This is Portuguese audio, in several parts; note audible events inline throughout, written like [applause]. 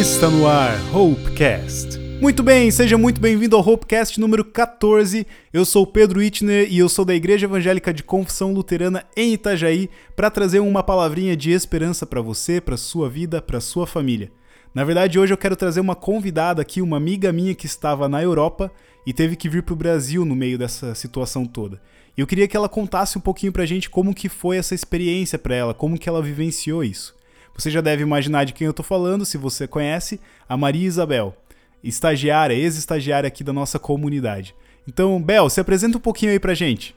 Está no ar Hopecast. Muito bem, seja muito bem-vindo ao Hopecast número 14. Eu sou Pedro Itner e eu sou da Igreja Evangélica de Confissão Luterana em Itajaí para trazer uma palavrinha de esperança para você, para sua vida, para sua família. Na verdade, hoje eu quero trazer uma convidada aqui, uma amiga minha que estava na Europa e teve que vir para o Brasil no meio dessa situação toda. E eu queria que ela contasse um pouquinho pra gente como que foi essa experiência para ela, como que ela vivenciou isso. Você já deve imaginar de quem eu tô falando, se você conhece, a Maria Isabel, estagiária, ex-estagiária aqui da nossa comunidade. Então, Bel, se apresenta um pouquinho aí pra gente.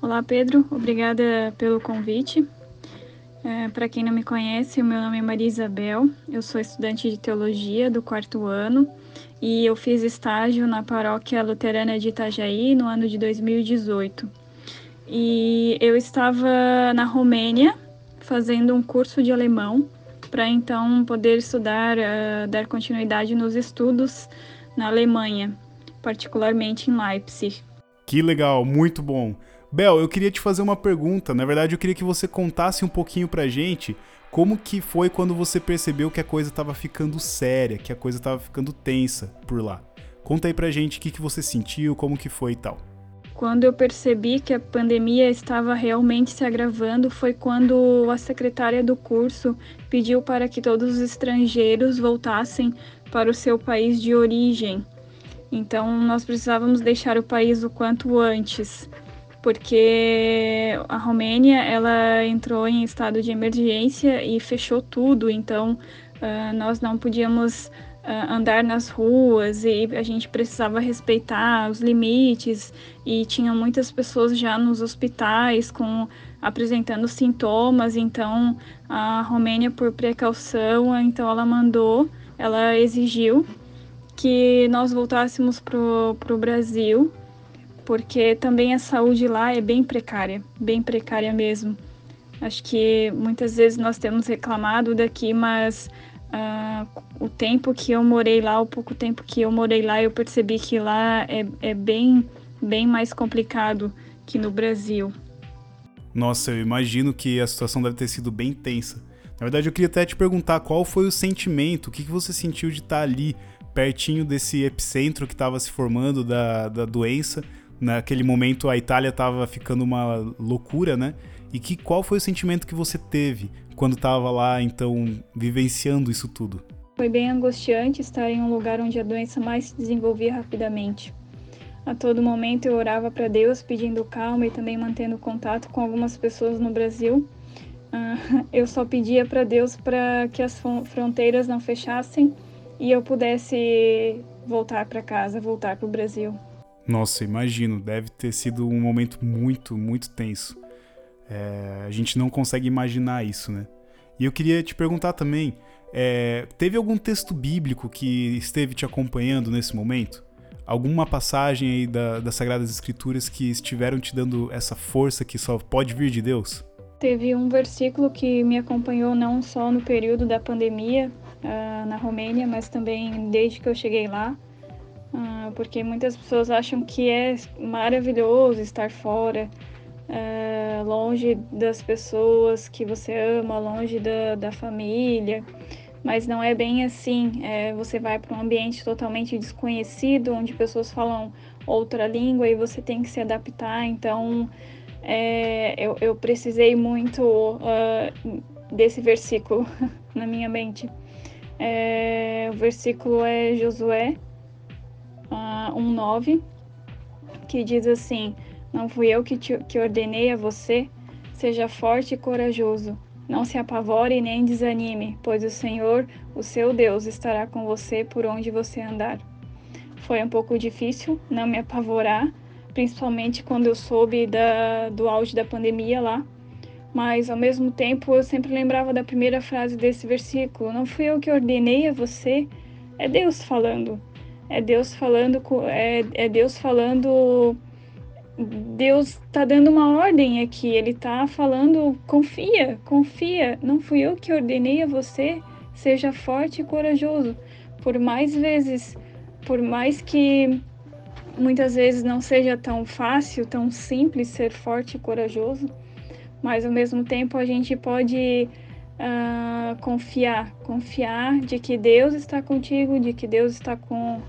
Olá, Pedro. Obrigada pelo convite. É, para quem não me conhece, o meu nome é Maria Isabel. Eu sou estudante de teologia do quarto ano e eu fiz estágio na paróquia luterana de Itajaí no ano de 2018. E eu estava na Romênia fazendo um curso de alemão para então poder estudar, uh, dar continuidade nos estudos na Alemanha, particularmente em Leipzig. Que legal, muito bom. Bel, eu queria te fazer uma pergunta. Na verdade, eu queria que você contasse um pouquinho pra gente como que foi quando você percebeu que a coisa estava ficando séria, que a coisa estava ficando tensa por lá. Conta aí pra gente o que, que você sentiu, como que foi e tal. Quando eu percebi que a pandemia estava realmente se agravando foi quando a secretária do curso pediu para que todos os estrangeiros voltassem para o seu país de origem. Então nós precisávamos deixar o país o quanto antes, porque a Romênia ela entrou em estado de emergência e fechou tudo. Então uh, nós não podíamos andar nas ruas e a gente precisava respeitar os limites e tinha muitas pessoas já nos hospitais com apresentando sintomas, então a Romênia por precaução, então ela mandou, ela exigiu que nós voltássemos pro, pro Brasil, porque também a saúde lá é bem precária, bem precária mesmo. Acho que muitas vezes nós temos reclamado daqui, mas O tempo que eu morei lá, o pouco tempo que eu morei lá, eu percebi que lá é, é bem, bem mais complicado que no Brasil. Nossa, eu imagino que a situação deve ter sido bem tensa. Na verdade, eu queria até te perguntar qual foi o sentimento, o que, que você sentiu de estar ali, pertinho desse epicentro que estava se formando da, da doença. Naquele momento, a Itália estava ficando uma loucura, né? E que qual foi o sentimento que você teve quando estava lá, então, vivenciando isso tudo? Foi bem angustiante estar em um lugar onde a doença mais se desenvolvia rapidamente. A todo momento eu orava para Deus pedindo calma e também mantendo contato com algumas pessoas no Brasil. Uh, [laughs] eu só pedia para Deus para que as fronteiras não fechassem e eu pudesse voltar para casa, voltar para o Brasil. Nossa, imagino, deve ter sido um momento muito, muito tenso. É, a gente não consegue imaginar isso, né? E eu queria te perguntar também, é, teve algum texto bíblico que esteve te acompanhando nesse momento? Alguma passagem aí da, das Sagradas Escrituras que estiveram te dando essa força que só pode vir de Deus? Teve um versículo que me acompanhou não só no período da pandemia uh, na Romênia, mas também desde que eu cheguei lá, porque muitas pessoas acham que é maravilhoso estar fora, é, longe das pessoas que você ama, longe da, da família. Mas não é bem assim. É, você vai para um ambiente totalmente desconhecido, onde pessoas falam outra língua e você tem que se adaptar. Então, é, eu, eu, precisei muito uh, desse versículo [laughs] na minha mente. É, o versículo é Josué 1,9, que diz assim: não fui eu que, te, que ordenei a você? Seja forte e corajoso. Não se apavore nem desanime, pois o Senhor, o seu Deus, estará com você por onde você andar. Foi um pouco difícil não me apavorar, principalmente quando eu soube da, do auge da pandemia lá. Mas ao mesmo tempo eu sempre lembrava da primeira frase desse versículo: Não fui eu que ordenei a você, é Deus falando. É Deus falando, é, é Deus falando Deus está dando uma ordem aqui, ele está falando: confia, confia, não fui eu que ordenei a você, seja forte e corajoso. Por mais vezes, por mais que muitas vezes não seja tão fácil, tão simples ser forte e corajoso, mas ao mesmo tempo a gente pode uh, confiar, confiar de que Deus está contigo, de que Deus está com,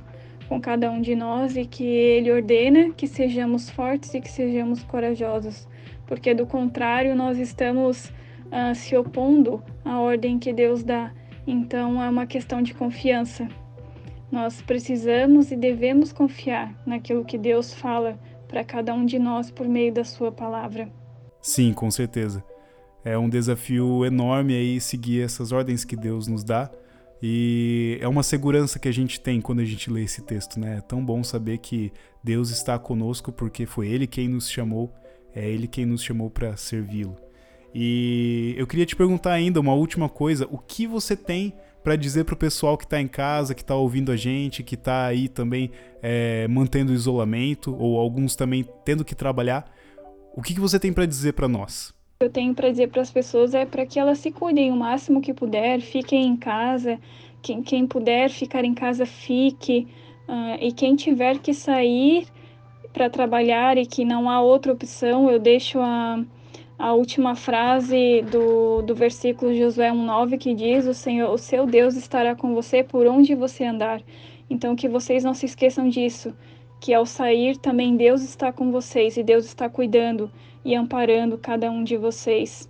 com cada um de nós e que Ele ordena que sejamos fortes e que sejamos corajosos, porque do contrário nós estamos uh, se opondo à ordem que Deus dá. Então é uma questão de confiança. Nós precisamos e devemos confiar naquilo que Deus fala para cada um de nós por meio da Sua palavra. Sim, com certeza. É um desafio enorme aí seguir essas ordens que Deus nos dá. E é uma segurança que a gente tem quando a gente lê esse texto, né? É tão bom saber que Deus está conosco porque foi Ele quem nos chamou, é Ele quem nos chamou para servi-lo. E eu queria te perguntar ainda uma última coisa: o que você tem para dizer para o pessoal que está em casa, que está ouvindo a gente, que está aí também é, mantendo o isolamento, ou alguns também tendo que trabalhar? O que, que você tem para dizer para nós? Eu tenho para dizer para as pessoas é para que elas se cuidem o máximo que puder, fiquem em casa, quem, quem puder ficar em casa, fique, uh, e quem tiver que sair para trabalhar e que não há outra opção, eu deixo a, a última frase do, do versículo Josué 1,9 que diz: o, Senhor, o seu Deus estará com você por onde você andar. Então, que vocês não se esqueçam disso, que ao sair também Deus está com vocês e Deus está cuidando e amparando cada um de vocês.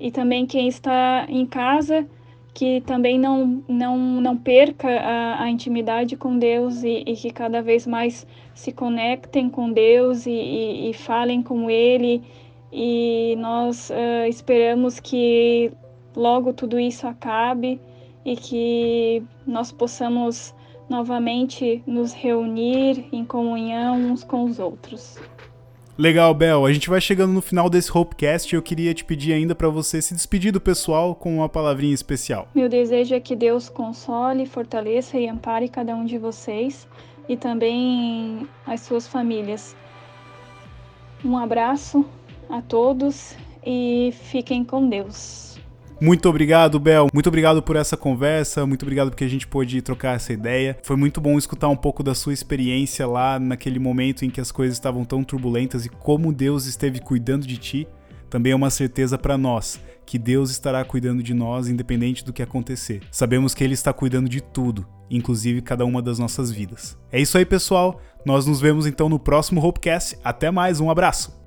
E também quem está em casa, que também não, não, não perca a, a intimidade com Deus e, e, que cada vez mais se conectem com Deus e, e, e falem com Ele. E nós uh, esperamos que logo tudo isso acabe e que nós possamos novamente nos reunir em comunhão uns com os outros. Legal, Bel. A gente vai chegando no final desse Hopecast e eu queria te pedir ainda para você se despedir do pessoal com uma palavrinha especial. Meu desejo é que Deus console, fortaleça e ampare cada um de vocês e também as suas famílias. Um abraço a todos e fiquem com Deus. Muito obrigado, Bel. Muito obrigado por essa conversa. Muito obrigado porque a gente pôde trocar essa ideia. Foi muito bom escutar um pouco da sua experiência lá naquele momento em que as coisas estavam tão turbulentas e como Deus esteve cuidando de ti. Também é uma certeza para nós que Deus estará cuidando de nós independente do que acontecer. Sabemos que Ele está cuidando de tudo, inclusive cada uma das nossas vidas. É isso aí, pessoal. Nós nos vemos então no próximo Hopecast. Até mais, um abraço!